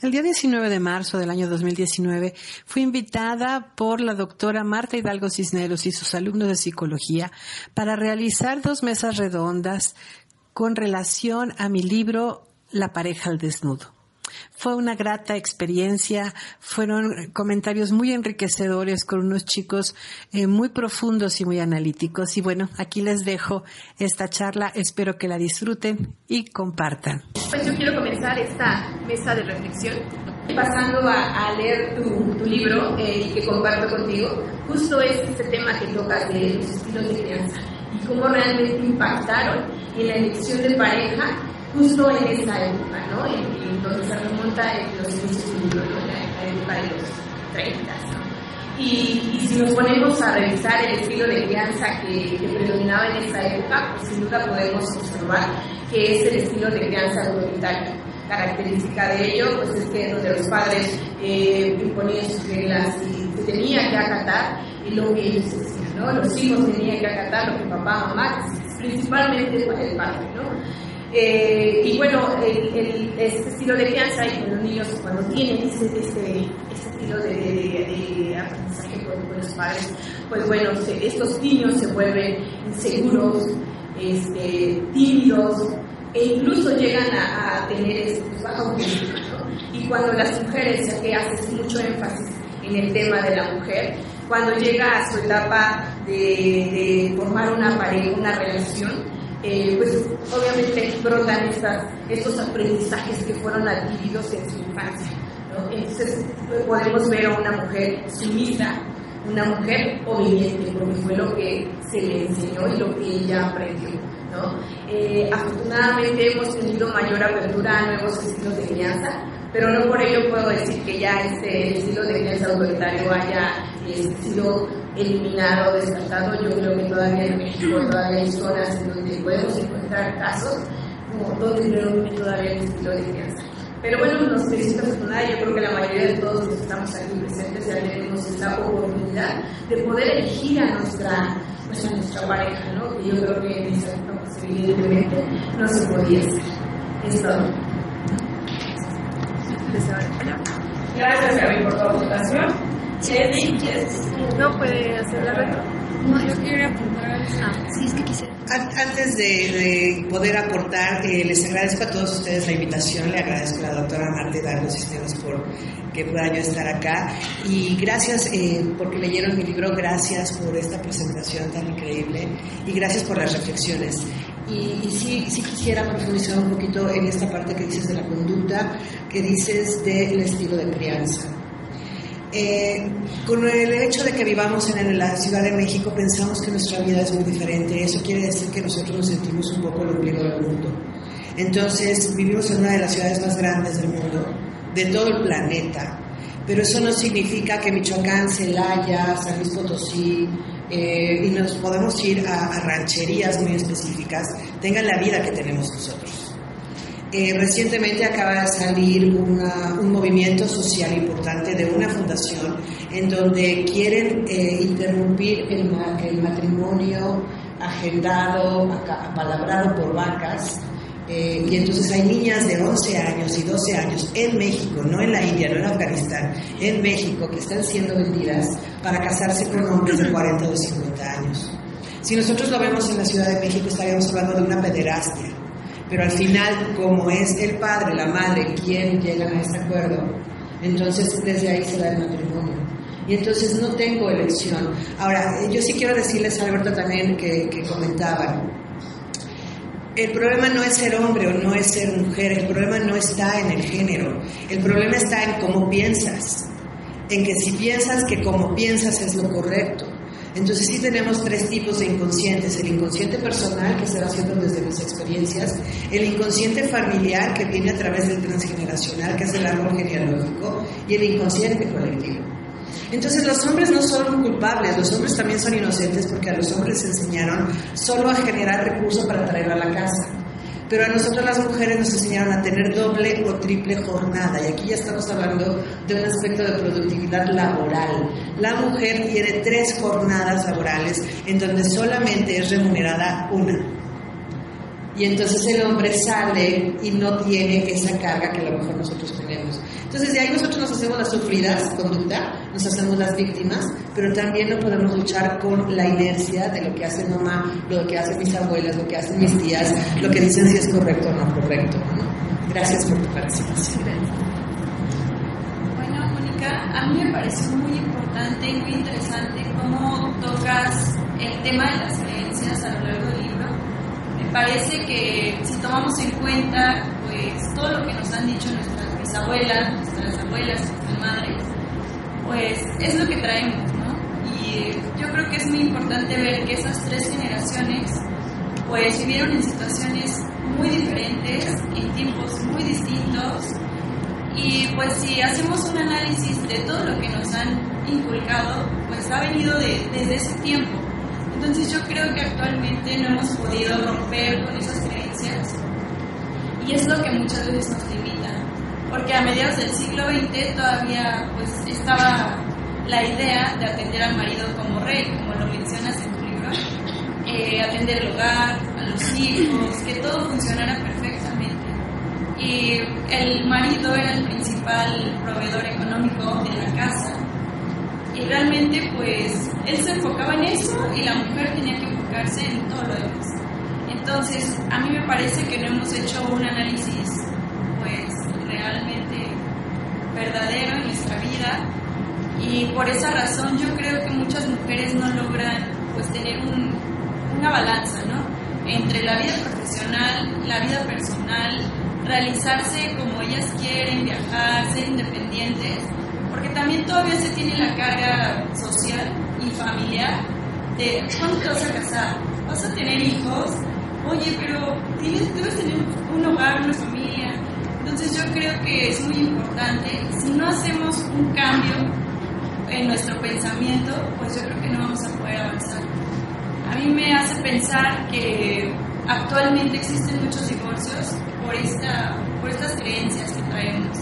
El día 19 de marzo del año 2019 fui invitada por la doctora Marta Hidalgo Cisneros y sus alumnos de psicología para realizar dos mesas redondas con relación a mi libro La pareja al desnudo. Fue una grata experiencia, fueron comentarios muy enriquecedores con unos chicos eh, muy profundos y muy analíticos. Y bueno, aquí les dejo esta charla, espero que la disfruten y compartan. Pues yo quiero comenzar esta mesa de reflexión pasando a, leer tu, libro eh, y que comparto contigo, justo es este tema que tocas de los estilos de crianza y cómo realmente impactaron en la elección de pareja justo en esa época, ¿no? En, donde se remonta en los inicios del ¿no? la, época de los 30, ¿no? Y, y, si nos ponemos a revisar el estilo de crianza que, que, predominaba en esa época, pues sin duda podemos observar que es el estilo de crianza autoritario. Característica de ello, pues es que donde los padres eh, imponían sus reglas y se tenía que acatar lo que ellos decían, ¿no? Los hijos tenían que acatar lo que papá, mamá, principalmente el padre, ¿no? Eh, y bueno, el, este estilo de crianza y los niños cuando tienen este, estilo de, aprendizaje con, los padres, pues bueno, estos niños se vuelven inseguros, este, tímidos e incluso llegan a, tener este, pues, baja autoestima. Y cuando las mujeres, ya que haces mucho énfasis en el tema de la mujer, cuando llega a su etapa de, de formar una pareja, una relación, eh, pues obviamente brotan estas, estos aprendizajes que fueron adquiridos en su infancia. Entonces podemos ver a una mujer sumisa, una mujer obediente, porque fue lo que se le enseñó y lo que ella aprendió. ¿no? Eh, afortunadamente hemos tenido mayor apertura a nuevos estilos de crianza, pero no por ello puedo decir que ya este estilo de crianza autoritario haya eh, sido eliminado, descartado. Yo creo que todavía en México todavía hay zonas en donde podemos encontrar casos donde todavía hay estilo de crianza. Pero bueno, nos felicito afortunada, yo creo que la mayoría de todos los que estamos aquí presentes ya tenemos esta oportunidad de poder elegir a nuestra, pues a nuestra pareja, ¿no? Que yo creo que en esa evidentemente, no se podía hacer. Es todo. Gracias, Gaby, por tu aportación. Chesney, no puede hacer la. No, yo quiero aportar. Ah, sí, es que quisiera. Antes de, poder aportar, eh, les agradezco a todos ustedes la invitación, le agradezco a la doctora Marta Hidalgo Sistemas por que pueda yo estar acá y gracias eh, porque leyeron mi libro, gracias por esta presentación tan increíble y gracias por las reflexiones. Y, y sí, sí quisiera profundizar un poquito en esta parte que dices de la conducta, que dices del estilo de crianza. Eh, con el hecho de que vivamos en la Ciudad de México pensamos que nuestra vida es muy diferente. Eso quiere decir que nosotros nos sentimos un poco el ombligo del mundo. Entonces vivimos en una de las ciudades más grandes del mundo, de todo el planeta. Pero eso no significa que Michoacán, Celaya, San Luis Potosí, eh, y nos podemos ir a, a rancherías muy específicas, tengan la vida que tenemos nosotros. Eh, recientemente acaba de salir un movimiento social importante de una fundación en donde quieren eh, interrumpir el, matrimonio agendado, apalabrado por vacas. Eh, y entonces hay niñas de 11 años y 12 años en México, no en la India, no en Afganistán, en México, que están siendo vendidas para casarse con hombres de 40 o 50 años. Si nosotros lo vemos en la Ciudad de México, estaríamos hablando de una pederastia pero al final, como es el padre, la madre, quien llegan a este acuerdo, entonces desde ahí se da el matrimonio. Y entonces no tengo elección. Ahora, yo sí quiero decirles, Alberto, también que, que comentaban, el problema no es ser hombre o no es ser mujer, el problema no está en el género, el problema está en cómo piensas, en que si piensas que como piensas es lo correcto, Entonces sí tenemos tres tipos de inconscientes. El inconsciente personal, que se va haciendo desde mis experiencias, el inconsciente familiar, que viene a través del transgeneracional, que es el árbol genealógico, y el inconsciente colectivo. Entonces los hombres no son culpables, los hombres también son inocentes porque a los hombres les enseñaron solo a generar recursos para traerlo a la casa. Pero a nosotros las mujeres nos enseñaron a tener doble o triple jornada. Y aquí ya estamos hablando de un aspecto de productividad laboral. La mujer tiene tres jornadas laborales en donde solamente es remunerada una. Y entonces el hombre sale y no tiene esa carga que a lo mejor nosotros tenemos. Entonces de ahí nosotros nos hacemos las sufridas, conducta, nos hacemos las víctimas, pero también no podemos luchar con la inercia de lo que hace mamá, lo que hacen mis abuelas, lo que hacen mis tías, lo que dicen si es correcto o no correcto. Gracias por tu participación. Bueno, Mónica, a mí me pareció muy importante y muy interesante cómo tocas el tema de las creencias a lo largo del libro. Me parece que si tomamos en cuenta pues todo lo que nos han dicho nuestras abuelas, nuestras abuelas, nuestras madres, pues es lo que traemos, ¿no? Y yo creo que es muy importante ver que esas tres generaciones pues vivieron en situaciones muy diferentes, en tiempos muy distintos, y pues si hacemos un análisis de todo lo que nos han inculcado, pues ha venido de, desde ese tiempo. Entonces yo creo que actualmente no hemos podido romper con esas creencias y es lo que muchas veces nos limita porque a mediados del siglo XX todavía pues estaba la idea de atender al marido como rey, como lo mencionas en tu libro, eh, atender el hogar, a los hijos, que todo funcionara perfectamente. Y el marido era el principal proveedor económico de la casa. Y realmente pues él se enfocaba en eso y la mujer tenía que enfocarse en todo lo demás. Entonces, a mí me parece que no hemos hecho un análisis realmente verdadero en nuestra vida y por esa razón yo creo que muchas mujeres no logran pues tener una balanza, ¿no? Entre la vida profesional, la vida personal, realizarse como ellas quieren, viajar, ser independientes, porque también todavía se tiene la carga social y familiar de ¿cuándo te vas a casar? ¿Vas a tener hijos? Oye, pero tienes, debes tener un hogar, una familia, entonces yo creo que es muy importante, si no hacemos un cambio en nuestro pensamiento, pues yo creo que no vamos a poder avanzar. A mí me hace pensar que actualmente existen muchos divorcios por, esta, por estas creencias que traemos,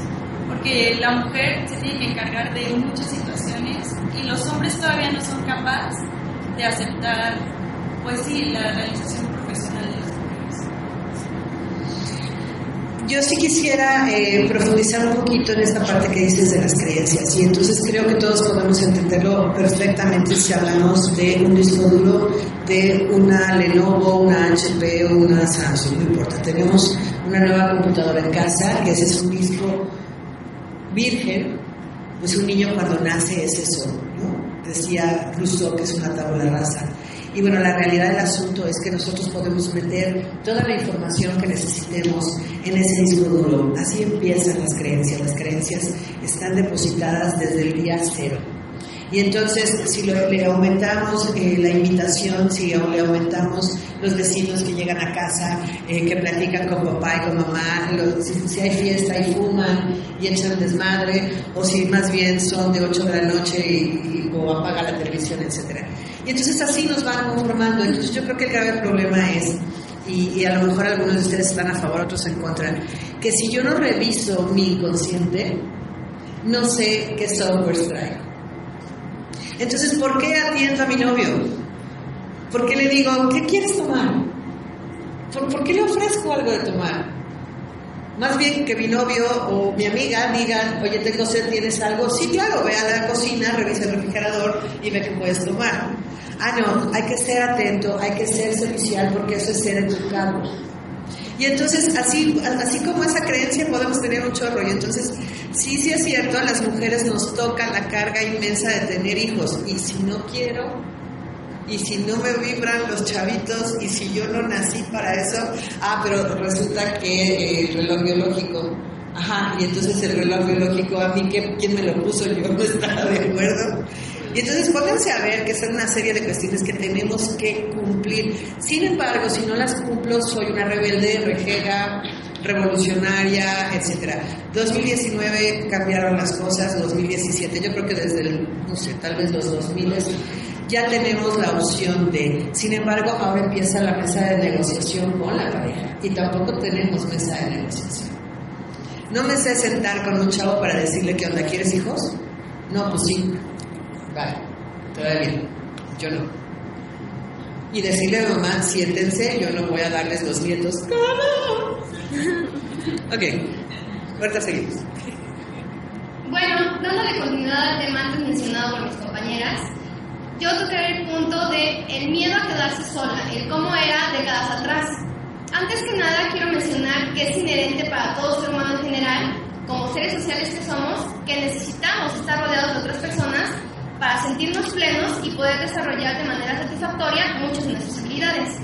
porque la mujer se tiene que encargar de muchas situaciones y los hombres todavía no son capaces de aceptar, pues sí, la realización profesional de yo sí quisiera eh, profundizar un poquito en esta parte que dices de las creencias y entonces creo que todos podemos entenderlo perfectamente si hablamos de un disco duro, de una Lenovo, una HP o una Samsung, no importa. Tenemos una nueva computadora en casa que ese es un disco virgen, pues un niño cuando nace es eso, ¿no? Decía Rousseau que es una tabla rasa. Y bueno, la realidad del asunto es que nosotros podemos meter toda la información que necesitemos en ese disco duro. Así empiezan las creencias. Las creencias están depositadas desde el día cero. Y entonces, si le aumentamos eh, la invitación, si le aumentamos los vecinos que llegan a casa, eh, que platican con papá y con mamá, si, hay fiesta y fuman y echan desmadre, o si más bien son de 8 de la noche y, o apaga la televisión, etc. Y entonces así nos van conformando. Entonces yo creo que el grave problema es, y, a lo mejor algunos de ustedes están a favor, otros en contra, que si yo no reviso mi inconsciente, no sé qué software traigo. Entonces, ¿por qué atiendo a mi novio? ¿Por qué le digo, ¿qué quieres tomar? ¿Por, qué le ofrezco algo de tomar? Más bien que mi novio o mi amiga digan, oye, tengo sed, ¿tienes algo? Sí, claro, ve a la cocina, revisa el refrigerador y ve qué puedes tomar. Ah, no, hay que ser atento, hay que ser servicial porque eso es ser educado. Y entonces, así, así como esa creencia, podemos tener un chorro. Y entonces, sí, sí es cierto, a las mujeres nos toca la carga inmensa de tener hijos. Y si no quiero, y si no me vibran los chavitos, y si yo no nací para eso, ah, pero resulta que el reloj biológico. Ajá, y entonces el reloj biológico, a mí, ¿quién me lo puso? Yo no estaba de acuerdo. Y entonces pónganse a ver que son una serie de cuestiones que tenemos que cumplir. Sin embargo, si no las cumplo, soy una rebelde, rejega, revolucionaria, etcétera. 2019 cambiaron las cosas, 2017, yo creo que desde no sé, tal vez los 2000 ya tenemos la opción de, sin embargo, ahora empieza la mesa de negociación con la pareja y tampoco tenemos mesa de negociación. No me sé sentar con un chavo para decirle que onda, ¿quieres hijos? No, pues sí. Vale, todavía Yo no. Y decirle a mamá, siéntense, yo no voy a darles los nietos. ¿Cómo? ok, ahorita seguimos. Bueno, dándole continuidad al tema antes mencionado por mis compañeras, yo toqué el punto de el miedo a quedarse sola, el cómo era décadas atrás. Antes que nada quiero mencionar que es inherente para todo ser humano en general, como seres sociales que somos, que necesitamos estar rodeados de otras personas para sentirnos plenos y poder desarrollar de manera satisfactoria muchas de nuestras habilidades.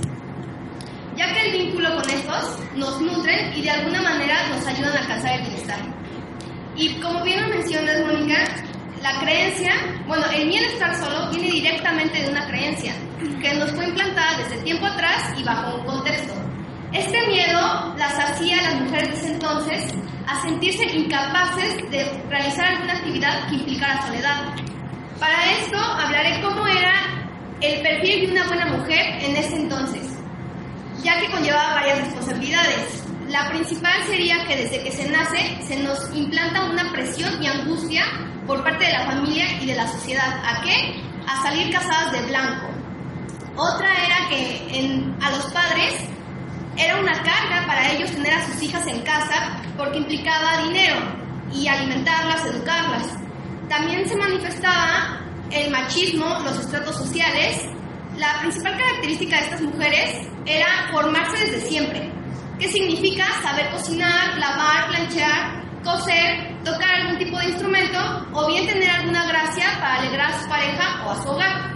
Ya que el vínculo con estos nos nutren y de alguna manera nos ayudan a alcanzar el bienestar. Y como bien lo mencionas, Mónica, la creencia, bueno, el miedo a estar solo viene directamente de una creencia que nos fue implantada desde tiempo atrás y bajo un contexto. Este miedo las hacía a las mujeres de ese entonces a sentirse incapaces de realizar alguna actividad que implicara soledad. Para esto hablaré cómo era el perfil de una buena mujer en ese entonces, ya que conllevaba varias responsabilidades. La principal sería que desde que se nace se nos implanta una presión y angustia por parte de la familia y de la sociedad. ¿A qué? A salir casadas de blanco. Otra era que a los padres era una carga para ellos tener a sus hijas en casa porque implicaba dinero y alimentarlas, educarlas. También se manifestaba el machismo, los estratos sociales. La principal característica de estas mujeres era formarse desde siempre. ¿Qué significa? Saber cocinar, lavar, planchar, coser, tocar algún tipo de instrumento o bien tener alguna gracia para alegrar a su pareja o a su hogar.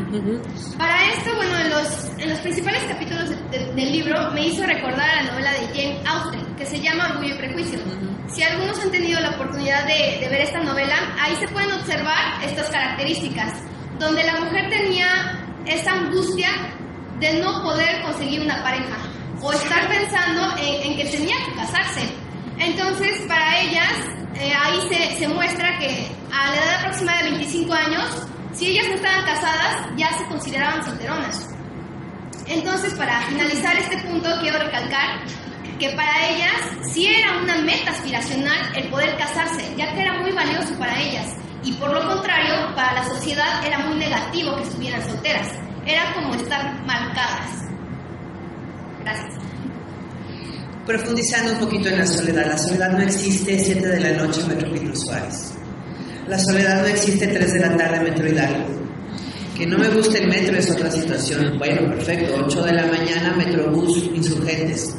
Para esto, bueno, en los, en los principales capítulos del libro me hizo recordar la novela de Jane Austen, que se llama Orgullo y Prejuicio. Si algunos han tenido la oportunidad de, ver esta novela, ahí se pueden observar estas características, donde la mujer tenía esa angustia de no poder conseguir una pareja o estar pensando en, en que tenía que casarse entonces, para ellas, eh, ahí se, se, muestra que a la edad aproximada de 25 años, si ellas no estaban casadas, ya se consideraban solteronas. Entonces, para finalizar este punto, quiero recalcar que para ellas sí era una meta aspiracional el poder casarse, ya que era muy valioso para ellas. Y por lo contrario, para la sociedad era muy negativo que estuvieran solteras. Era como estar marcadas. Gracias profundizando un poquito en la soledad. La soledad no existe 7 de la noche en Metro Suárez. La soledad no existe 3 de la tarde en Metro Hidalgo. Que no me guste el metro es otra situación. Bueno, perfecto. 8 de la mañana, Metrobús, insurgentes.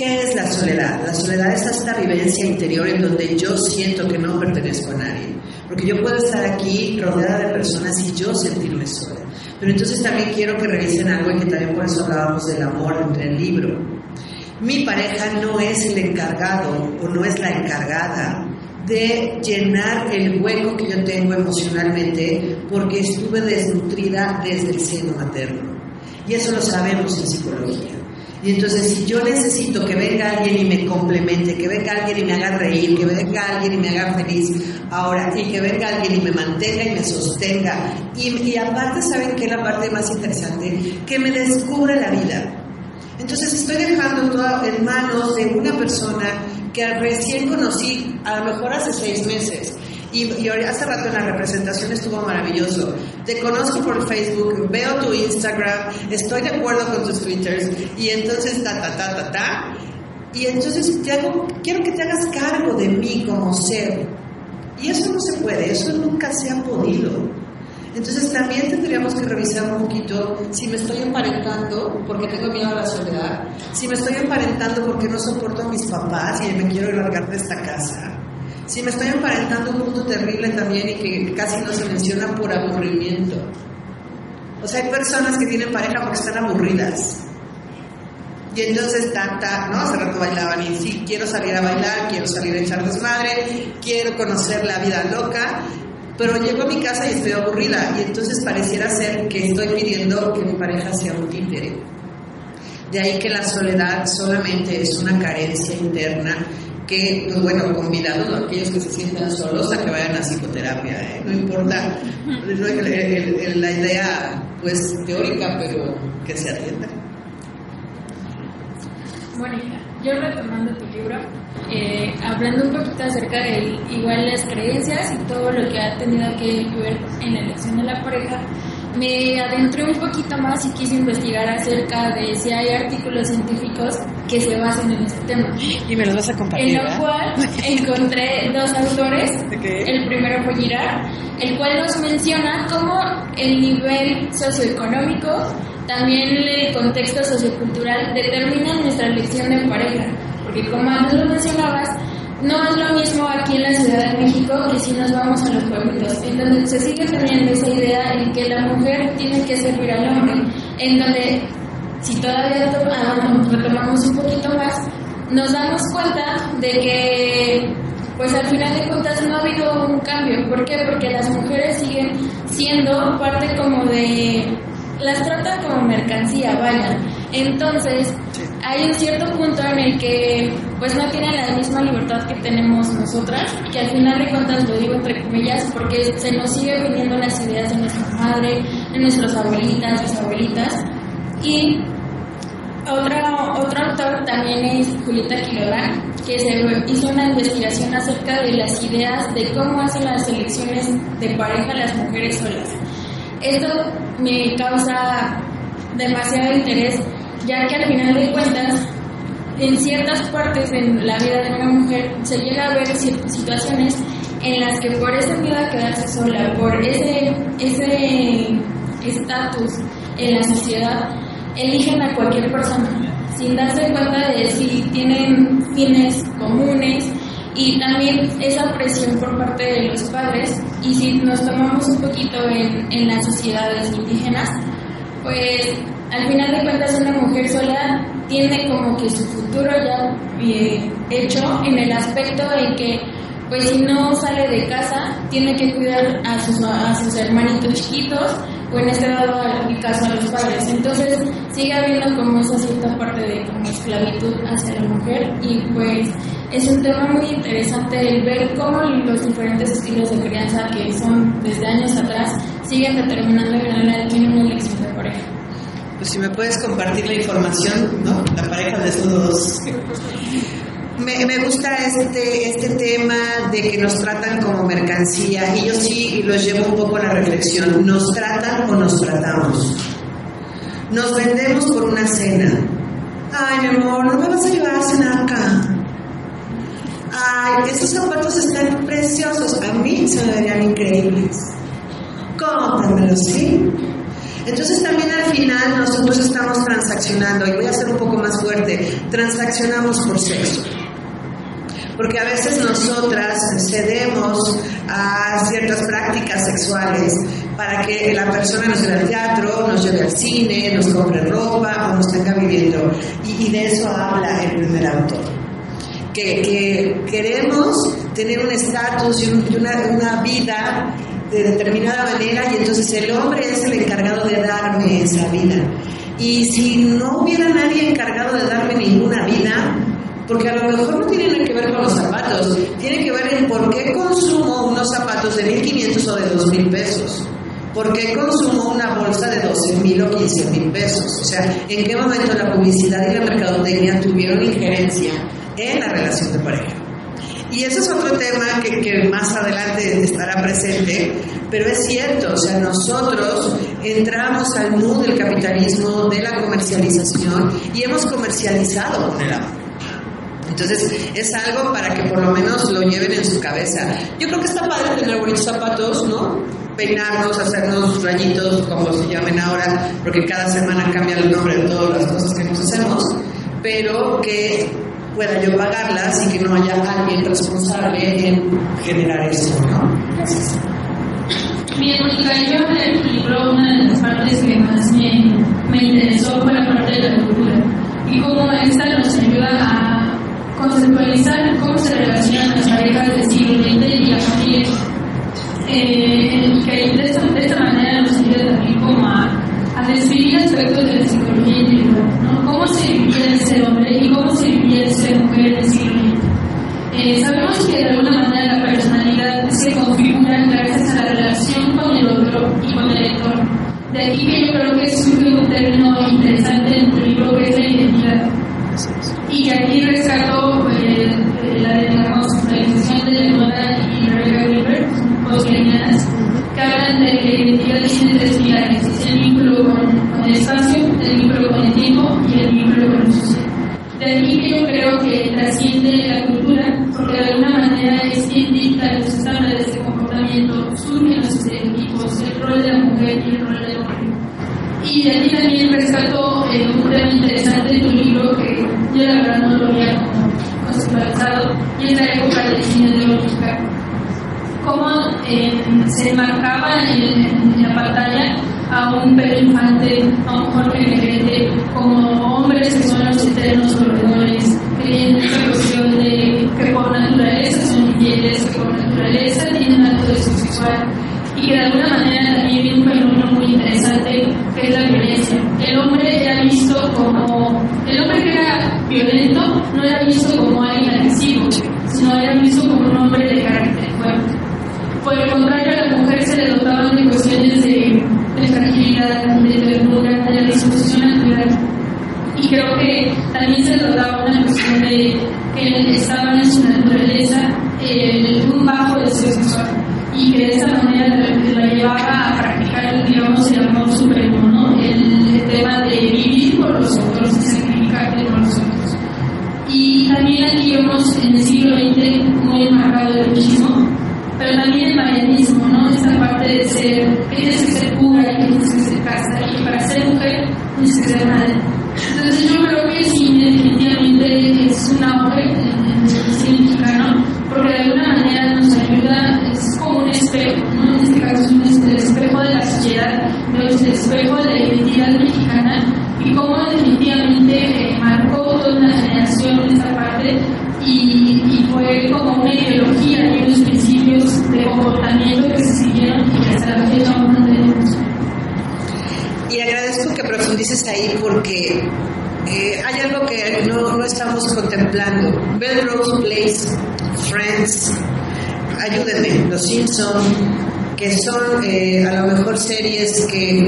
¿Qué es la soledad? La soledad es esta vivencia interior en donde yo siento que no pertenezco a nadie. Porque yo puedo estar aquí rodeada de personas y yo sentirme sola. Pero entonces también quiero que revisen algo y que también por eso hablábamos del amor entre el libro mi pareja no es el encargado o no es la encargada de llenar el hueco que yo tengo emocionalmente porque estuve desnutrida desde el seno materno. Y eso lo sabemos en psicología. Y entonces si yo necesito que venga alguien y me complemente, que venga alguien y me haga reír, que venga alguien y me haga feliz, ahora, y que venga alguien y me mantenga y me sostenga, y, y aparte, ¿saben qué es la parte más interesante? Que me descubra la vida. Entonces estoy dejando todo en manos de una persona que recién conocí, a lo mejor hace seis meses. Y, hace rato en la representación estuvo maravilloso. Te conozco por Facebook, veo tu Instagram, estoy de acuerdo con tus Twitters y entonces ta, ta, ta, ta, ta. Y entonces te hago, quiero que te hagas cargo de mí como ser. Y eso no se puede, eso nunca se ha podido. Entonces también tendríamos que revisar un poquito si me estoy emparentando porque tengo miedo a la soledad, si me estoy emparentando porque no soporto a mis papás y me quiero largar de esta casa, si me estoy emparentando un punto terrible también y que casi no se menciona por aburrimiento. O sea, hay personas que tienen pareja porque están aburridas. Y entonces, tanta, ¿no? Hace rato bailaban y sí, quiero salir a bailar, quiero salir a echar desmadre, quiero conocer la vida loca pero llego a mi casa y estoy aburrida y entonces pareciera ser que estoy pidiendo que mi pareja sea un títere. De ahí que la soledad solamente es una carencia interna que, pues bueno, convidando a aquellos que se sientan solos a que vayan a psicoterapia, ¿eh? no importa, la idea pues teórica, pero que se atienda. Mónica, yo retomando tu libro, eh, hablando un poquito acerca de igual las creencias y todo lo que ha tenido que ver en la elección de la pareja, me adentré un poquito más y quise investigar acerca de si hay artículos científicos que se basen en este tema. Y me los vas a compartir. En lo cual encontré dos autores. El primero fue Girard, el cual nos menciona cómo el nivel socioeconómico, también el contexto sociocultural determina nuestra elección de pareja. Porque como antes lo mencionabas, no es lo mismo aquí en la Ciudad de México que si nos vamos a los pueblitos, en donde se sigue teniendo esa idea en que la mujer tiene que servir al hombre, en donde si todavía retomamos un poquito más, nos damos cuenta de que pues al final de cuentas no ha habido un cambio. ¿Por qué? Porque las mujeres siguen siendo parte como de... las tratan como mercancía, vaya. Entonces, hay un cierto punto en el que pues no tienen la misma libertad que tenemos nosotras, que al final de cuentas lo digo entre comillas porque se nos sigue viniendo las ideas de nuestra madre, de nuestras abuelitas, mis abuelitas. Y otro, otro autor también es Julieta Quiroga, que se hizo una investigación acerca de las ideas de cómo hacen las elecciones de pareja las mujeres solas. Esto me causa demasiado interés ya que al final de cuentas, en ciertas partes de la vida de una mujer se llega a ver situaciones en las que por ese miedo a quedarse sola, por ese estatus en la sociedad, eligen a cualquier persona, sin darse cuenta de si tienen fines comunes y también esa presión por parte de los padres. Y si nos tomamos un poquito en, en las sociedades indígenas, pues al final de cuentas una mujer sola tiene como que su futuro ya eh, hecho en el aspecto de que pues si no sale de casa tiene que cuidar a sus, a sus hermanitos chiquitos o en este dado caso a los padres. Entonces sigue habiendo como esa cierta parte de esclavitud hacia la mujer y pues es un tema muy interesante el ver cómo los diferentes estilos de crianza que son desde años atrás siguen determinando en realidad quién una elección de pareja pues si me puedes compartir la información, ¿no? La pareja de todos. Me, me, gusta este, este tema de que nos tratan como mercancía y yo sí los llevo un poco a la reflexión. ¿Nos tratan o nos tratamos? Nos vendemos por una cena. Ay, mi amor, no me vas a llevar a cenar acá. Ay, esos zapatos están preciosos. A mí se me verían increíbles. Cómpramelo, ¿sí? Entonces también al final nosotros estamos transaccionando, y voy a ser un poco más fuerte, transaccionamos por sexo. Porque a veces nosotras cedemos a ciertas prácticas sexuales para que la persona nos lleve al teatro, nos lleve al cine, nos compre ropa o nos tenga viviendo. Y, de eso habla el primer autor. Que, queremos tener un estatus y, una, una vida de determinada manera y entonces el hombre es el encargado de darme esa vida. Y si no hubiera nadie encargado de darme ninguna vida, porque a lo mejor no tiene nada que ver con los zapatos, tiene que ver en por qué consumo unos zapatos de 1.500 o de 2.000 pesos. ¿Por qué consumo una bolsa de 12.000 o 15.000 pesos? O sea, ¿en qué momento la publicidad y la mercadotecnia tuvieron injerencia en la relación de pareja? Y ese es otro tema que, que, más adelante estará presente, pero es cierto, o sea, nosotros entramos al mundo del capitalismo, de la comercialización y hemos comercializado con el amor. Entonces es algo para que por lo menos lo lleven en su cabeza. Yo creo que está padre tener bonitos zapatos, ¿no? Peinarnos, hacernos rayitos, como se llamen ahora, porque cada semana cambia el nombre de todas las cosas que nos hacemos, pero que pueda yo pagarlas y que no haya alguien responsable en generar eso, ¿no? Bien, Mónica, yo en el libro una de las partes que más me, me interesó fue la parte de la cultura y cómo esta nos ayuda a conceptualizar cómo se relacionan las parejas del siglo XX y la familia. Eh, Eh,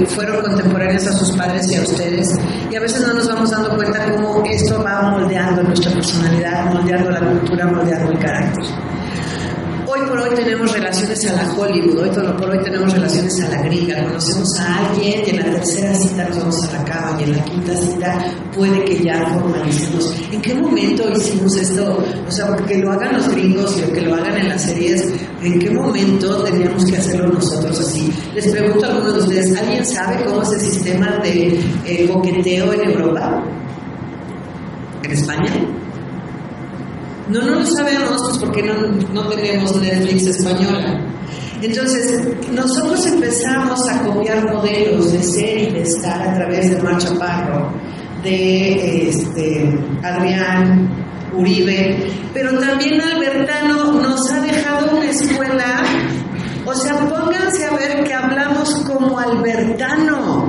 fueron contemporáneas a sus padres y a ustedes, y a veces no nos vamos dando cuenta cómo esto va moldeando nuestra personalidad, moldeando la cultura, moldeando el carácter. Hoy por hoy tenemos relaciones a la Hollywood, hoy por hoy tenemos relaciones a la gringa, conocemos a alguien y en la tercera cita nos vamos a la cama y en la quinta cita puede que ya formalicemos. ¿En qué momento hicimos esto? O sea, porque lo hagan los gringos y que lo hagan en las series, ¿en qué momento teníamos que hacerlo nosotros así? Les pregunto a algunos de ustedes, ¿alguien sabe cómo es el sistema de eh, coqueteo en Europa? ¿En España? No, no lo sabemos, pues porque no, no tenemos Netflix española. Entonces, nosotros empezamos a copiar modelos de ser y de estar a través de Mar Chaparro, de este, Adrián Uribe, pero también Albertano nos ha dejado una escuela, o sea, pónganse a ver que hablamos como Albertano.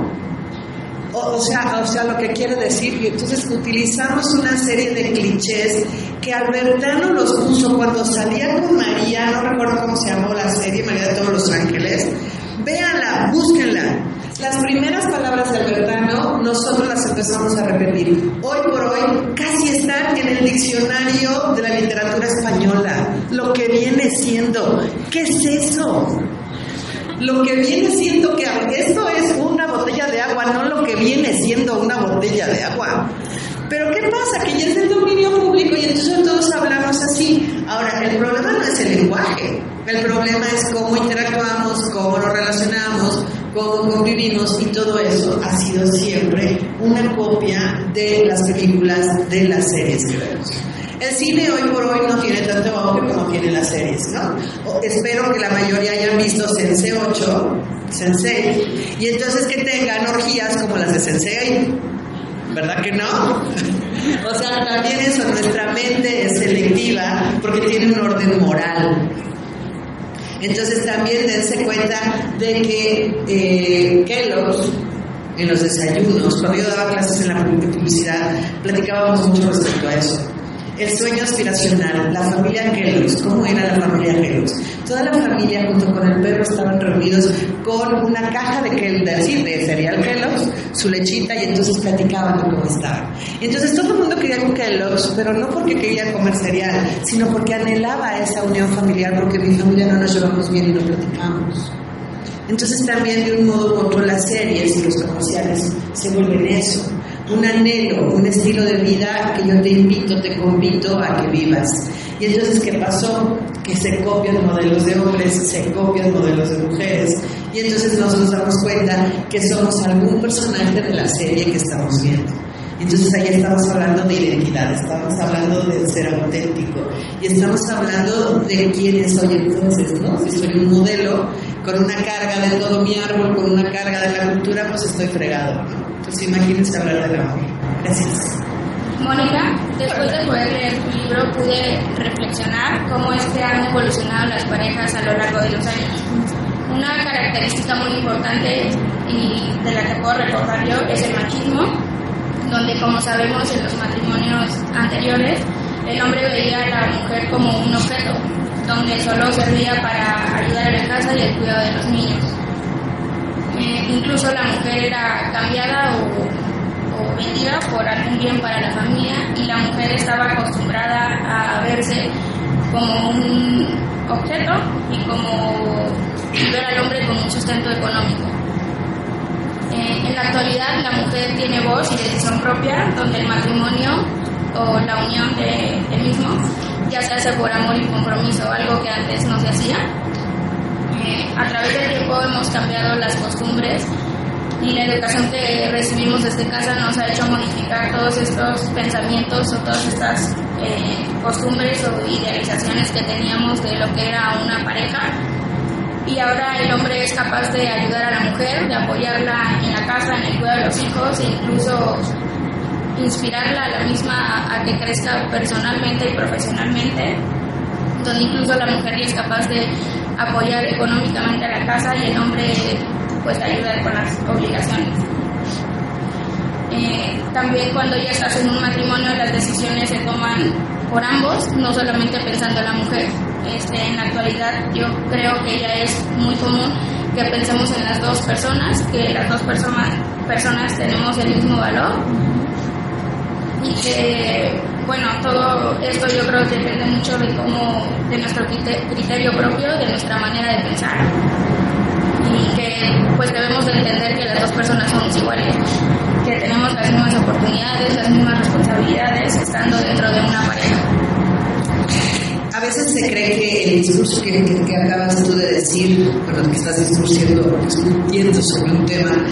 O, sea, o sea, lo que quiere decir, y entonces utilizamos una serie de clichés que Albertano los puso cuando salía con María, no recuerdo cómo se llamó la serie, María de todos los ángeles. Véanla, búsquenla. Las primeras palabras de Albertano nosotros las empezamos a repetir. Hoy por hoy casi están en el diccionario de la literatura española. Lo que viene siendo, ¿qué es eso? Lo que viene siendo que esto es una botella de agua, no lo que viene siendo una botella de agua. Pero ¿qué pasa? Que ya es el dominio público y entonces todos hablamos así. Ahora, el problema no es el lenguaje, el problema es cómo interactuamos, cómo nos relacionamos, cómo convivimos y todo eso ha sido siempre una copia de las películas, de las series que vemos. El cine hoy por hoy no tiene tanto auge como tiene las series, ¿no? O espero que la mayoría hayan visto Sense 8, Sensei, y entonces que tengan orgías como las de Sensei, ¿verdad que no? O sea, también eso, nuestra mente es selectiva porque tiene un orden moral. Entonces también dense cuenta de que eh, en los desayunos, cuando yo daba clases en la publicidad, platicábamos mucho respecto a eso el sueño aspiracional, la familia Kellogg's, ¿cómo era la familia Kellogg's? Toda la familia junto con el perro estaban reunidos con una caja de, cereal Kellogg's, su lechita y entonces platicaban de cómo estaban. Entonces todo el mundo quería un Kellogg's, pero no porque quería comer cereal, sino porque anhelaba esa unión familiar, porque mi familia no nos llevamos bien y no platicamos. Entonces también de un modo u otro las series y los comerciales se vuelven eso, un anhelo, un estilo de vida que yo te invito, te convito a que vivas. Y entonces, ¿qué pasó? Que se copian modelos de hombres, se copian modelos de mujeres. Y entonces nos damos cuenta que somos algún personaje de la serie que estamos viendo. Entonces ahí estamos hablando de identidad, estamos hablando de ser auténtico y estamos hablando de quién soy entonces, ¿no? Si soy un modelo con una carga de todo mi árbol, con una carga de la cultura, pues estoy fregado, ¿no? Entonces imagínense hablar del amor. Gracias. Mónica, después de poder leer tu libro pude reflexionar cómo es que han evolucionado las parejas a lo largo de los años. Una característica muy importante y de la que puedo recordar yo es el machismo, donde como sabemos en los matrimonios anteriores, el hombre veía a la mujer como un objeto, donde solo servía para ayudar en la casa y el cuidado de los niños. Eh, incluso la mujer era cambiada o, vendida por algún bien para la familia y la mujer estaba acostumbrada a verse como un objeto y como ver al hombre como un sustento económico. Eh, en la actualidad la mujer tiene voz y decisión propia, donde el matrimonio o la unión de él mismo ya se hace por amor y compromiso, algo que antes no se hacía. A través del tiempo hemos cambiado las costumbres y la educación que recibimos desde casa nos ha hecho modificar todos estos pensamientos o todas estas eh, costumbres o idealizaciones que teníamos de lo que era una pareja. Y ahora el hombre es capaz de ayudar a la mujer, de apoyarla en la casa, en el cuidado de los hijos e incluso inspirarla a la misma a que crezca personalmente y profesionalmente, donde incluso la mujer es capaz de apoyar económicamente a la casa y el hombre pues ayudar con las obligaciones. Eh, también cuando ya estás en un matrimonio las decisiones se toman por ambos, no solamente pensando en la mujer. Este, en la actualidad yo creo que ya es muy común que pensemos en las dos personas, que las dos personas, personas tenemos el mismo valor y que, bueno, todo esto yo creo que depende mucho de cómo, de nuestro criterio propio, de nuestra manera de pensar y que pues debemos de entender que las dos personas somos iguales, que tenemos las mismas oportunidades, las mismas responsabilidades estando dentro de una pareja. Veces se cree que el discurso que, que, que acabas tú de decir, bueno, que estás discutiendo, discutiendo sobre un tema,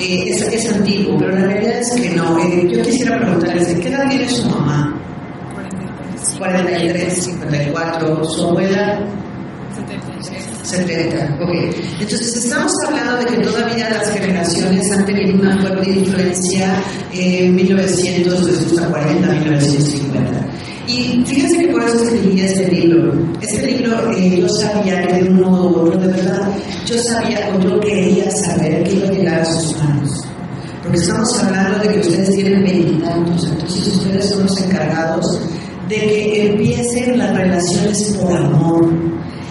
eh, es, es, antiguo, pero la realidad es que no. Eh, yo quisiera preguntarles, ¿de qué edad tiene su mamá? 43, 54, su abuela 70, ok. Entonces estamos hablando de que todavía las generaciones han tenido una fuerte influencia en 1900, 1940, 1950. Y fíjense que por eso escribí este libro. Este libro eh, yo sabía que de un modo u otro, de verdad, yo sabía o yo quería saber que iba a llegar a sus manos. Porque estamos hablando de que ustedes tienen veintitantos, entonces ustedes son los encargados de que empiecen las relaciones por amor.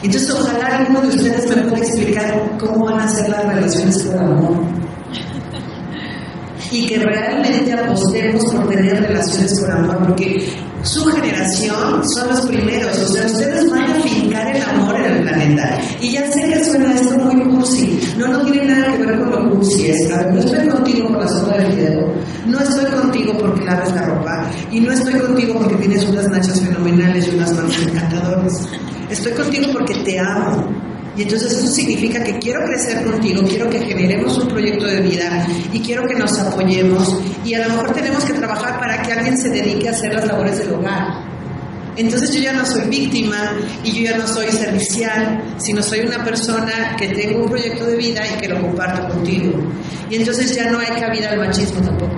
Entonces, ojalá alguno de ustedes me pueda explicar cómo van a ser las relaciones por amor. Y que realmente apostemos por tener relaciones por amor, porque su generación son los primeros, o sea, ustedes van a fincar el amor en el planeta. Y ya sé que suena esto muy cursi, no, no tiene nada que ver con lo cursi, es, ver, no estoy contigo por la sopa del dedo, no estoy contigo porque laves la ropa, y no estoy contigo porque tienes unas nachas fenomenales y unas manos encantadoras. Estoy contigo porque te amo. Y entonces eso significa que quiero crecer contigo, quiero que generemos un proyecto de vida y quiero que nos apoyemos y a lo mejor tenemos que trabajar para que alguien se dedique a hacer las labores del hogar. Entonces yo ya no soy víctima y yo ya no soy servicial, sino soy una persona que tengo un proyecto de vida y que lo comparto contigo. Y entonces ya no hay cabida al machismo tampoco.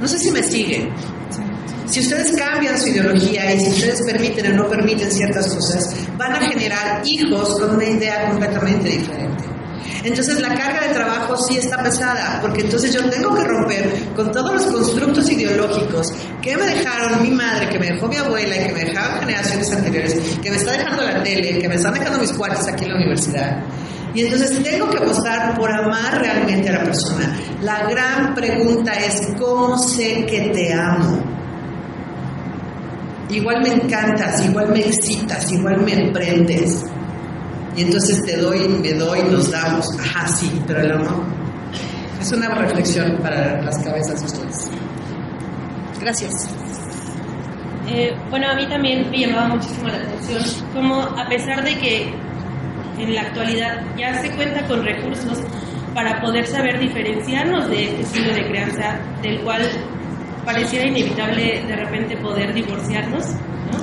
No sé si me siguen. Si ustedes cambian su ideología y si ustedes permiten o no permiten ciertas cosas, van a generar hijos con una idea completamente diferente. Entonces la carga de trabajo sí está pesada, porque entonces yo tengo que romper con todos los constructos ideológicos que me dejaron mi madre, que me dejó mi abuela y que me dejaron generaciones anteriores, que me está dejando la tele, que me están dejando mis cuartos aquí en la universidad. Y entonces tengo que apostar por amar realmente a la persona. La gran pregunta es, ¿cómo sé que te amo? Igual me encantas, igual me excitas, igual me emprendes. Y entonces te doy, me doy, nos damos. Ajá, sí, pero el amor es una reflexión para las cabezas de ustedes. Gracias. Eh, bueno, a mí también me llamaba muchísimo la atención como a pesar de que en la actualidad ya se cuenta con recursos para poder saber diferenciarnos de este estilo de crianza del cual pareciera inevitable de repente poder divorciarnos, ¿no?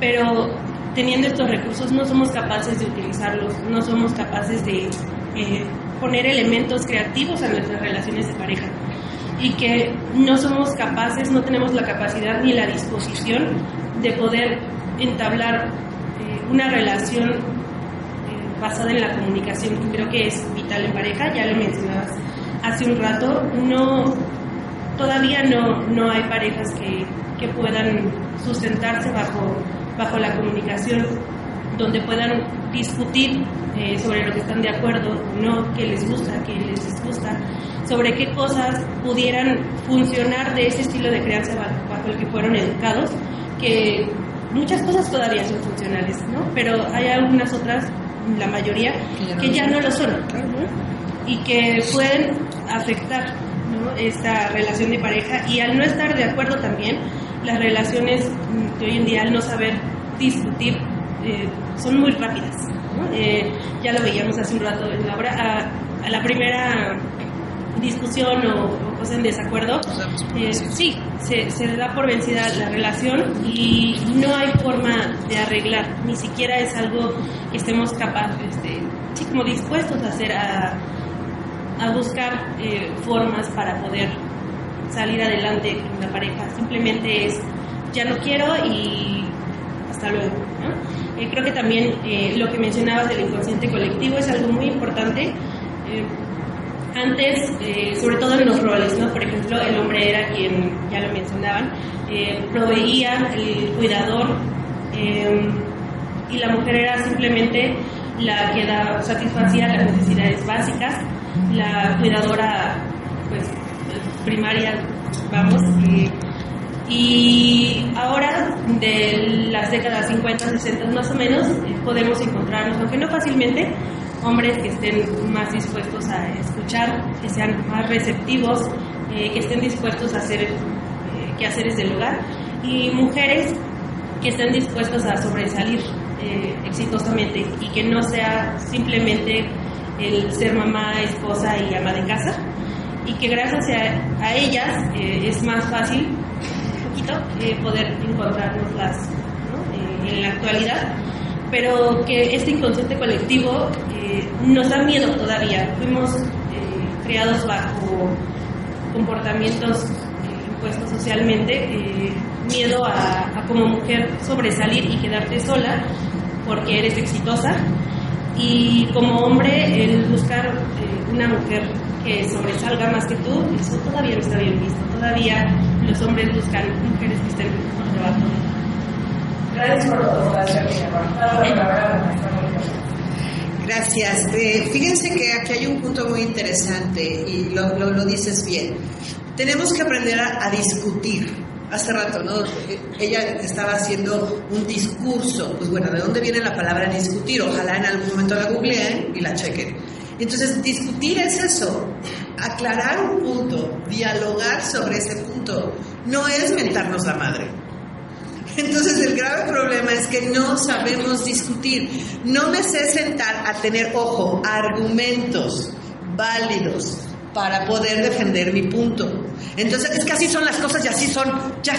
pero teniendo estos recursos no somos capaces de utilizarlos, no somos capaces de eh, poner elementos creativos a nuestras relaciones de pareja y que no somos capaces, no tenemos la capacidad ni la disposición de poder entablar eh, una relación eh, basada en la comunicación, que creo que es vital en pareja, ya lo mencionabas hace un rato, no, todavía no, no hay parejas que, que puedan sustentarse bajo, bajo la comunicación, donde puedan discutir eh, sobre lo que están de acuerdo no, qué les gusta, qué les disgusta, sobre qué cosas pudieran funcionar de ese estilo de crianza bajo, el que fueron educados, que muchas cosas todavía son funcionales, ¿no? Pero hay algunas otras, la mayoría, que ya no, lo son, y que pueden afectar esta relación de pareja y al no estar de acuerdo también, las relaciones de hoy en día, al no saber discutir, eh, son muy rápidas. Eh, ya lo veíamos hace un rato en la obra, a, la primera discusión o, cosa en desacuerdo, eh, sí, se, se, da por vencida la relación y no hay forma de arreglar, ni siquiera es algo que estemos capaces, de, sí, como dispuestos a hacer, a, a buscar eh, formas para poder salir adelante en la pareja. Simplemente es, ya no quiero y hasta luego. Eh, creo que también eh, lo que mencionabas del inconsciente colectivo es algo muy importante. antes, sobre todo en los roles, ¿no? por ejemplo, el hombre era quien, ya lo mencionaban, proveía el cuidador y la mujer era simplemente la que da, satisfacía las necesidades básicas la cuidadora pues, primaria, vamos. y ahora, de las décadas 50, 60 más o menos, eh, podemos encontrarnos, aunque no fácilmente, hombres que estén más dispuestos a escuchar, que sean más receptivos, eh, que estén dispuestos a hacer eh, quehaceres del hogar, y mujeres que estén dispuestos a sobresalir exitosamente y que no sea simplemente el ser mamá, esposa y ama de casa y que gracias a, ellas eh, es más fácil, un poquito, eh, poder encontrarnoslas ¿no? Eh, en la actualidad, pero que este inconsciente colectivo nos da miedo todavía. Fuimos criados bajo comportamientos impuestos socialmente, miedo a, a como mujer sobresalir y quedarte sola porque eres exitosa y como hombre, el buscar eh, una mujer que sobresalga más que tú, eso todavía no está bien visto. Todavía los hombres buscan mujeres que estén por debajo. Gracias por Gracias. Eh, fíjense que aquí hay un punto muy interesante y lo, lo, lo dices bien. Tenemos que aprender a, a discutir hace rato, ¿no? Ella estaba haciendo un discurso. Pues bueno, ¿de dónde viene la palabra discutir? Ojalá en algún momento la googleen y la chequen. Entonces, discutir es eso, aclarar un punto, dialogar sobre ese punto, no es mentarnos la madre. Entonces el grave problema es que no sabemos discutir. No me sé sentar a tener, ojo, argumentos válidos, para poder defender mi punto. Entonces, es que así son las cosas y así son, ya.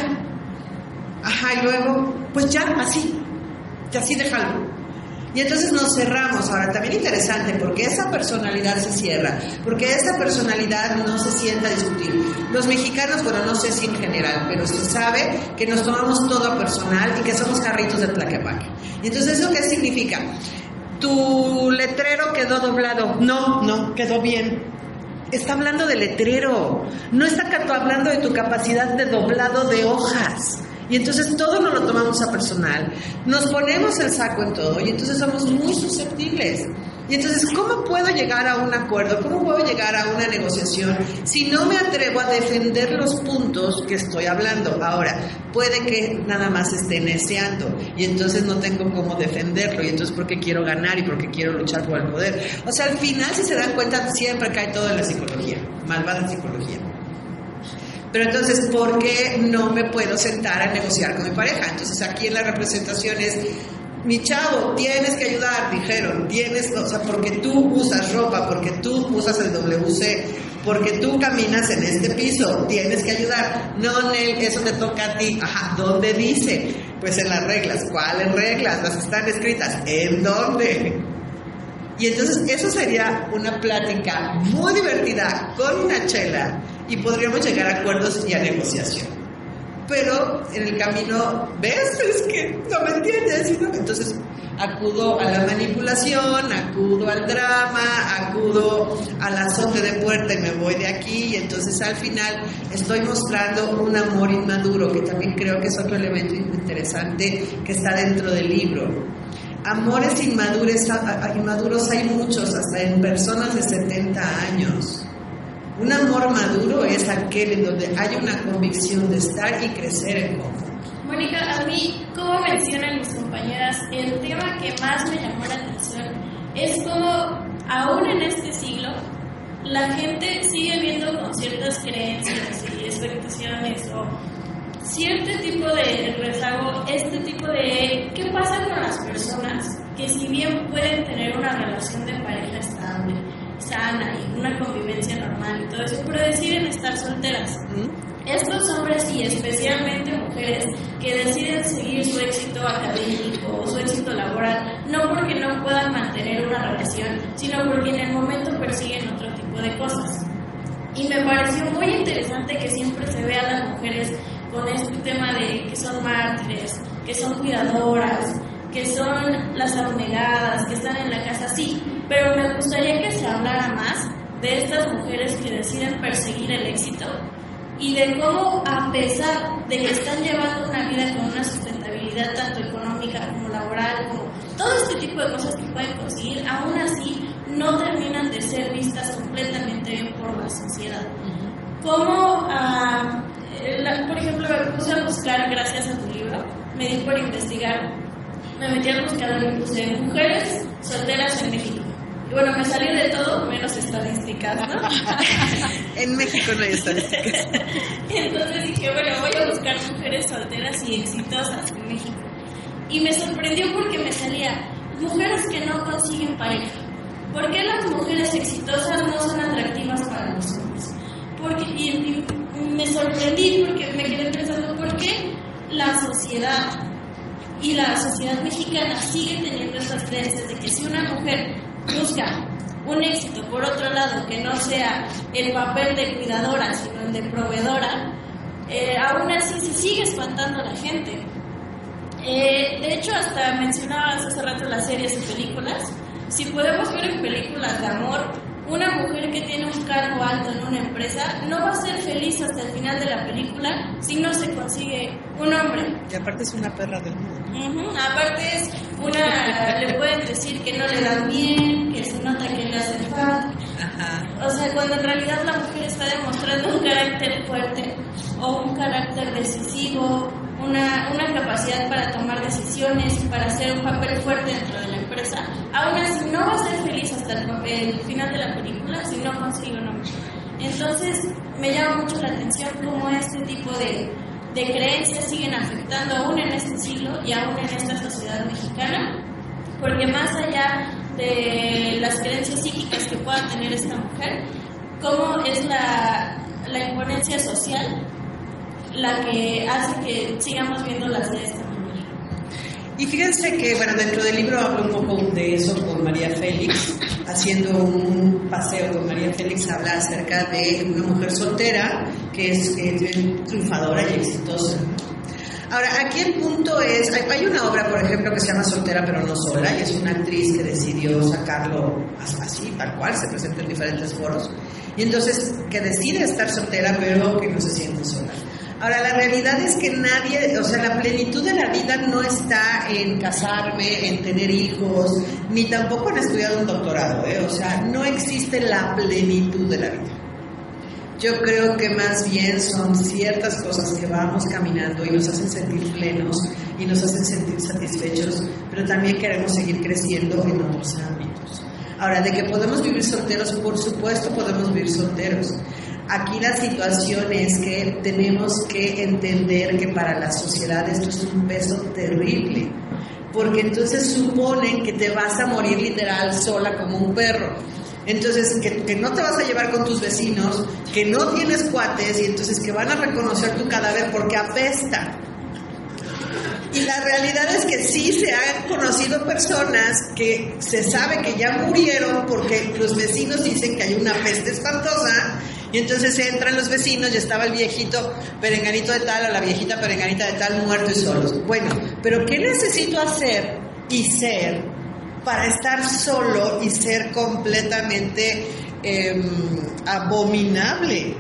Ajá, y luego, pues ya, así, y así déjalo. Y entonces nos cerramos. Ahora, también interesante, porque esa personalidad se cierra, porque esa personalidad no se sienta a discutir. Los mexicanos, bueno, no sé si en general, pero se sabe que nos tomamos todo personal y que somos carritos de plaquepaque. Y entonces, ¿eso qué significa? tu letrero quedó doblado. No, no, quedó bien. Está hablando de letrero, no está hablando de tu capacidad de doblado de hojas. Y entonces todo nos lo tomamos a personal, nos ponemos el saco en todo y entonces somos muy susceptibles. Entonces, ¿cómo puedo llegar a un acuerdo? ¿Cómo puedo llegar a una negociación si no me atrevo a defender los puntos que estoy hablando? Ahora, puede que nada más esté neceando y entonces no tengo cómo defenderlo y entonces porque quiero ganar y porque quiero luchar por el poder. O sea, al final, si se dan cuenta, siempre cae todo en la psicología, malvada psicología. Pero entonces, ¿por qué no me puedo sentar a negociar con mi pareja? Entonces, aquí en la representación es mi chavo, tienes que ayudar, dijeron, tienes, o sea, porque tú usas ropa, porque tú usas el WC, porque tú caminas en este piso, tienes que ayudar. No, Nel, eso te toca a ti. Ajá, ¿dónde dice? Pues en las reglas. ¿Cuáles reglas? Las están escritas. ¿En dónde? Y entonces eso sería una plática muy divertida con una chela y podríamos llegar a acuerdos y a negociación pero en el camino, ¿ves? Es que no me entiendes. Entonces acudo a la manipulación, acudo al drama, acudo al azote de puerta y me voy de aquí. Y entonces al final estoy mostrando un amor inmaduro, que también creo que es otro elemento interesante que está dentro del libro. Amores inmaduros, inmaduros hay muchos, hasta en personas de 70 años. Un amor maduro es aquel en donde hay una convicción de estar y crecer en común. Mónica, a mí, como mencionan mis compañeras, el tema que más me llamó la atención es como, aún en este siglo, la gente sigue viendo con ciertas creencias y expectaciones o cierto tipo de rezago, este tipo de qué pasa con las personas que si bien pueden tener una relación de pareja sana y una convivencia normal y todo eso, pero deciden estar solteras. Estos hombres y especialmente mujeres que deciden seguir su éxito académico o su éxito laboral, no porque no puedan mantener una relación, sino porque en el momento persiguen otro tipo de cosas. Y me pareció muy interesante que siempre se vea a las mujeres con este tema de que son mártires, que son cuidadoras, que son las abnegadas, que están en la casa, sí, pero me gustaría que se hablara más de estas mujeres que deciden perseguir el éxito y de cómo a pesar de que están llevando una vida con una sustentabilidad tanto económica como laboral, como todo este tipo de cosas que pueden conseguir, aún así no terminan de ser vistas completamente por la sociedad. Como, ah, por ejemplo, me puse a buscar, gracias a tu libro, me di por investigar, me metí a buscar y puse mujeres solteras en México bueno, me salió de todo menos estadísticas, ¿no? en México no hay estadísticas. Entonces dije, bueno, voy a buscar mujeres solteras y exitosas en México. Y me sorprendió porque me salía mujeres que no consiguen pareja. ¿Por qué las mujeres exitosas no son atractivas para los hombres? Porque, y, me sorprendí porque me quedé pensando, ¿por qué la sociedad y la sociedad mexicana sigue teniendo esas creencias de que si una mujer busca un éxito, por otro lado, que no sea el papel de cuidadora, sino el de proveedora, eh, aún así se sigue espantando a la gente. Eh, de hecho, hasta mencionabas hace rato las series y películas. Si podemos ver en películas de amor, una mujer que tiene un cargo alto en una empresa no va a ser feliz hasta el final de la película si no se consigue un hombre. Y aparte es una perra del mundo. Aparte es una, le pueden decir que no le dan bien, que se nota que le hace falta. O sea, cuando en realidad la mujer está demostrando un carácter fuerte o un carácter decisivo, una, una capacidad para tomar decisiones, para hacer un papel fuerte dentro de la empresa, aún así no va a ser feliz hasta el, final de la película si no consigue un hombre. Entonces, me llama mucho la atención cómo este tipo de, de creencias siguen afectando aún en este siglo y aún en esta sociedad mexicana, porque más allá de las creencias psíquicas que pueda tener esta mujer, cómo es la, la imponencia social la que hace que sigamos viendo las de esta manera. Y fíjense que, bueno, dentro del libro hablo un poco de eso con María Félix, haciendo un paseo con María Félix, habla acerca de una mujer soltera que es, triunfadora y exitosa. Ahora, aquí el punto es, hay, una obra, por ejemplo, que se llama Soltera pero no sola, y es una actriz que decidió sacarlo así, tal cual, se presenta en diferentes foros, y entonces que decide estar soltera pero que no se siente sola. Ahora, la realidad es que nadie, o sea, la plenitud de la vida no está en casarme, en tener hijos, ni tampoco en estudiar un doctorado, ¿eh? O sea, no existe la plenitud de la vida. Yo creo que más bien son ciertas cosas que vamos caminando y nos hacen sentir plenos y nos hacen sentir satisfechos, pero también queremos seguir creciendo en otros ámbitos. Ahora, de que podemos vivir solteros, por supuesto podemos vivir solteros. Aquí la situación es que tenemos que entender que para la sociedad esto es un peso terrible, porque entonces suponen que te vas a morir literal sola como un perro. Entonces, que, que, no te vas a llevar con tus vecinos, que no tienes cuates y entonces que van a reconocer tu cadáver porque apesta. Y la realidad es que sí se han conocido personas que se sabe que ya murieron porque los vecinos dicen que hay una peste espantosa y entonces entran los vecinos y estaba el viejito perenganito de tal o la viejita perenganita de tal muerto y solos. Bueno, pero ¿qué necesito hacer y ser para estar solo y ser completamente eh, abominable?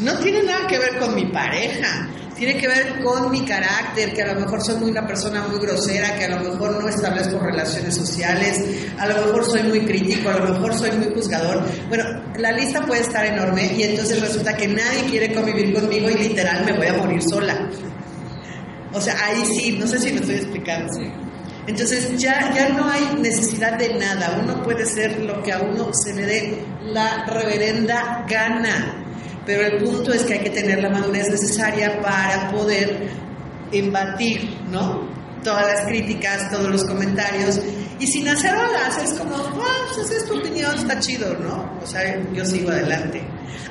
No tiene nada que ver con mi pareja, tiene que ver con mi carácter, que a lo mejor soy muy una persona muy grosera, que a lo mejor no establezco relaciones sociales, a lo mejor soy muy crítico, a lo mejor soy muy juzgador. Bueno, la lista puede estar enorme y entonces resulta que nadie quiere convivir conmigo y literal me voy a morir sola. O sea, ahí sí, no sé si me estoy explicando. Entonces ya, ya no hay necesidad de nada, uno puede ser lo que a uno se le dé la reverenda gana pero el punto es que hay que tener la madurez necesaria para poder embatir, ¿no? Todas las críticas, todos los comentarios. Y sin hacer olas, es como, ah, pues esa es tu opinión, está chido, ¿no? O sea, yo sigo adelante.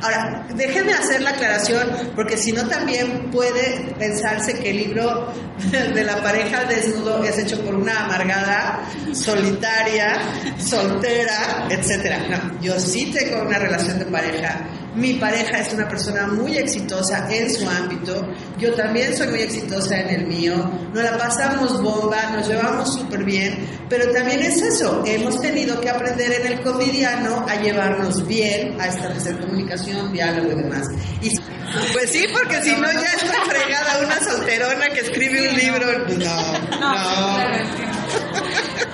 Ahora, déjenme hacer la aclaración, porque si no también puede pensarse que el libro de la pareja desnudo es hecho por una amargada, solitaria, soltera, etc. No, yo sí tengo una relación de pareja mi pareja es una persona muy exitosa en su ámbito, yo también soy muy exitosa en el mío, nos la pasamos bomba, nos llevamos súper bien, pero también es eso, hemos tenido que aprender en el cotidiano a llevarnos bien, a establecer comunicación, diálogo y demás. Y, pues sí, porque si no ya está fregada una solterona que escribe un libro. No, no.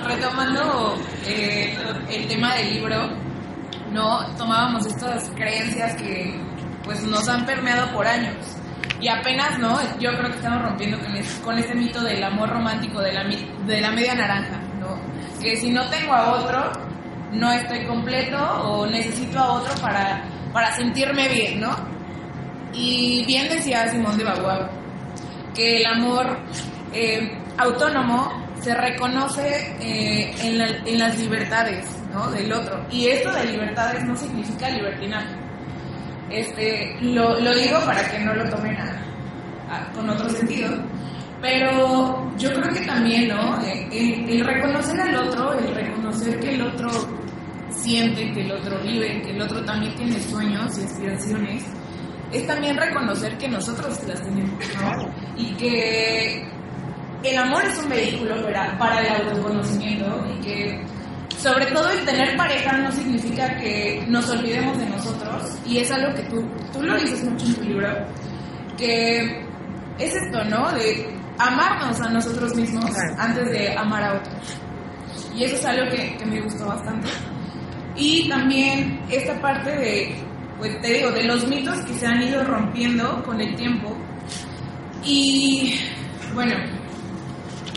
Retomando eh, el tema del libro, ¿no? Tomábamos estas creencias que pues nos han permeado por años. Y apenas, ¿no? Yo creo que estamos rompiendo con, ese mito del amor romántico de la, de la media naranja, ¿no? Que si no tengo a otro, no estoy completo o necesito a otro para, para sentirme bien, ¿no? Y bien decía Simón de Beauvoir que el amor eh, autónomo se reconoce eh, en, en las libertades, ¿no? Del otro. Y esto de libertades no significa libertinaje. Este, lo, lo digo para que no lo tomen con otro sentido. Pero yo creo que también, ¿no? Eh, el, reconocer al otro, el reconocer que el otro siente, que el otro vive, que el otro también tiene sueños y aspiraciones, es también reconocer que nosotros las tenemos. Y que el amor es un vehículo para el autoconocimiento y que sobre todo el tener pareja no significa que nos olvidemos de nosotros y es algo que tú, tú lo dices mucho en tu libro, que es esto, ¿no? De amarnos a nosotros mismos antes de amar a otros. Y eso es algo que, que me gustó bastante. Y también esta parte de, pues te digo, de los mitos que se han ido rompiendo con el tiempo. Y bueno,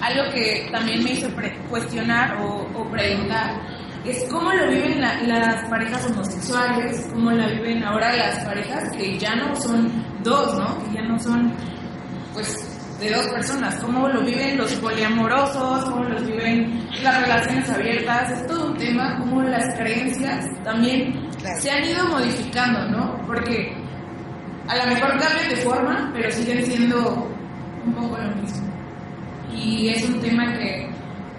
algo que también me hizo cuestionar o, preguntar es cómo lo viven las parejas homosexuales, cómo la viven ahora las parejas que ya no son dos, ¿no? Que ya no son, pues, de dos personas, cómo lo viven los poliamorosos, cómo lo viven las relaciones abiertas, es todo un tema, cómo las creencias también se han ido modificando, ¿no? Porque a lo mejor cambian de forma, pero siguen siendo un poco lo mismo y es un tema que,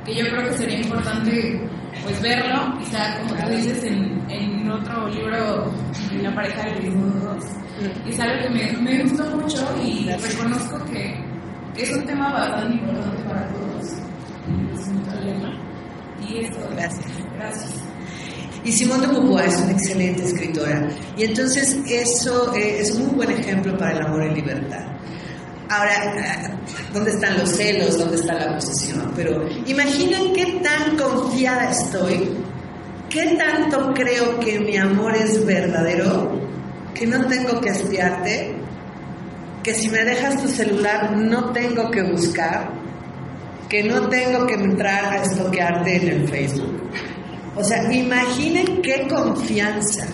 que yo creo que sería importante pues verlo, quizá como tú dices en, en otro libro, en La pareja del mismo dos. Es algo que me, me gustó mucho y reconozco que, que es un tema bastante importante para todos. Y esto. Gracias. Gracias. Y Simone de Beauvoir es una excelente escritora. Y entonces eso eh, es un muy buen ejemplo para el amor en libertad. Ahora, ¿dónde están los celos? ¿Dónde está la posesión? Pero imaginen qué tan confiada estoy, qué tanto creo que mi amor es verdadero, que no tengo que espiarte, que si me dejas tu celular no tengo que buscar, que no tengo que entrar a estoquearte en el Facebook. O sea, imaginen qué confianza.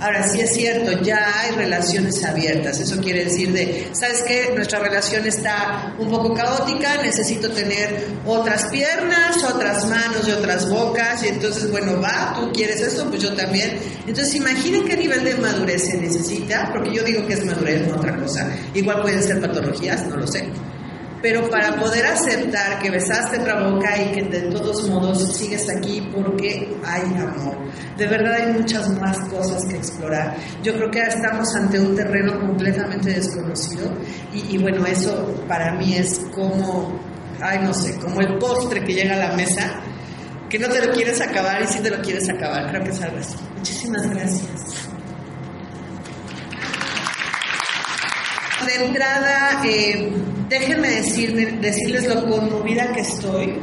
Ahora, sí es cierto, ya hay relaciones abiertas. Eso quiere decir de, ¿sabes qué? Nuestra relación está un poco caótica, necesito tener otras piernas, otras manos y otras bocas. Y entonces, bueno, va, tú quieres esto, pues yo también. Entonces, imaginen qué nivel de madurez se necesita, porque yo digo que es madurez, no otra cosa. Igual pueden ser patologías, no lo sé pero para poder aceptar que besaste otra boca y que de todos modos sigues aquí porque hay amor. De verdad hay muchas más cosas que explorar. Yo creo que estamos ante un terreno completamente desconocido y, y bueno, eso para mí es como, ay no sé, como el postre que llega a la mesa, que no te lo quieres acabar y sí te lo quieres acabar. Creo que es algo así. Muchísimas gracias. De entrada, eh, déjenme decirles lo conmovida que estoy,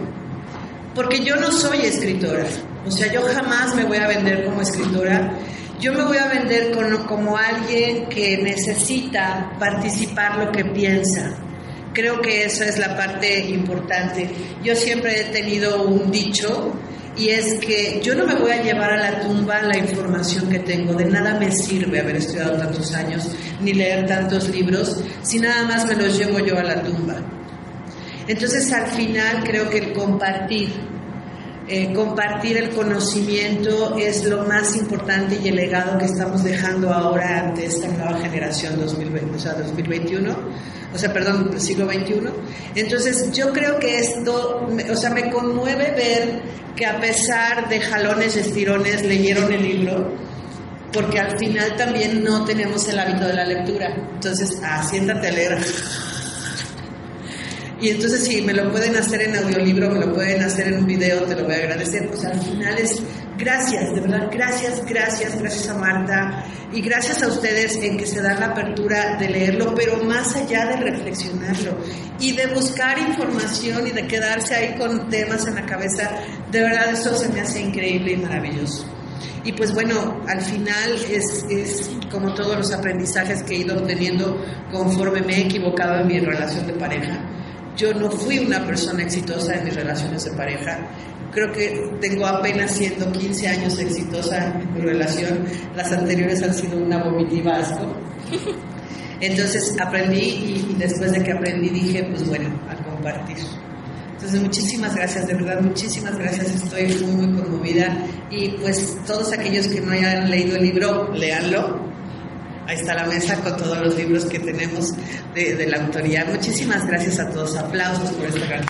porque yo no soy escritora. O sea, yo jamás me voy a vender como escritora. Yo me voy a vender como alguien que necesita participar lo que piensa. Creo que esa es la parte importante. Yo siempre he tenido un dicho y es que yo no me voy a llevar a la tumba la información que tengo, de nada me sirve haber estudiado tantos años ni leer tantos libros si nada más me los llevo yo a la tumba. Entonces al final creo que el compartir, eh, compartir el conocimiento es lo más importante y el legado que estamos dejando ahora ante esta nueva generación 2020, o sea, 2021 o sea, perdón, siglo XXI. Entonces, yo creo que esto, o sea, me conmueve ver que a pesar de jalones y estirones leyeron el libro, porque al final también no tenemos el hábito de la lectura. Entonces, ah, siéntate a leer. Y entonces si me lo pueden hacer en audiolibro, me lo pueden hacer en un video, te lo voy a agradecer. Pues al final es gracias, de verdad, gracias, gracias, gracias a Marta y gracias a ustedes en que se dan la apertura de leerlo, pero más allá de reflexionarlo y de buscar información y de quedarse ahí con temas en la cabeza, de verdad eso se me hace increíble y maravilloso. Y pues bueno, al final es, es, como todos los aprendizajes que he ido obteniendo conforme me he equivocado en mi relación de pareja. Yo no fui una persona exitosa en mis relaciones de pareja. Creo que tengo apenas siendo 15 años exitosa en mi relación. Las anteriores han sido una vomitiva asco. Entonces aprendí y, después de que aprendí dije, pues bueno, a compartir. Entonces, muchísimas gracias, de verdad, muchísimas gracias. Estoy muy, muy conmovida. Y pues todos aquellos que no hayan leído el libro, léanlo. Ahí está la mesa con todos los libros que tenemos de, la autoría. Muchísimas gracias a todos. Aplausos por esta gran.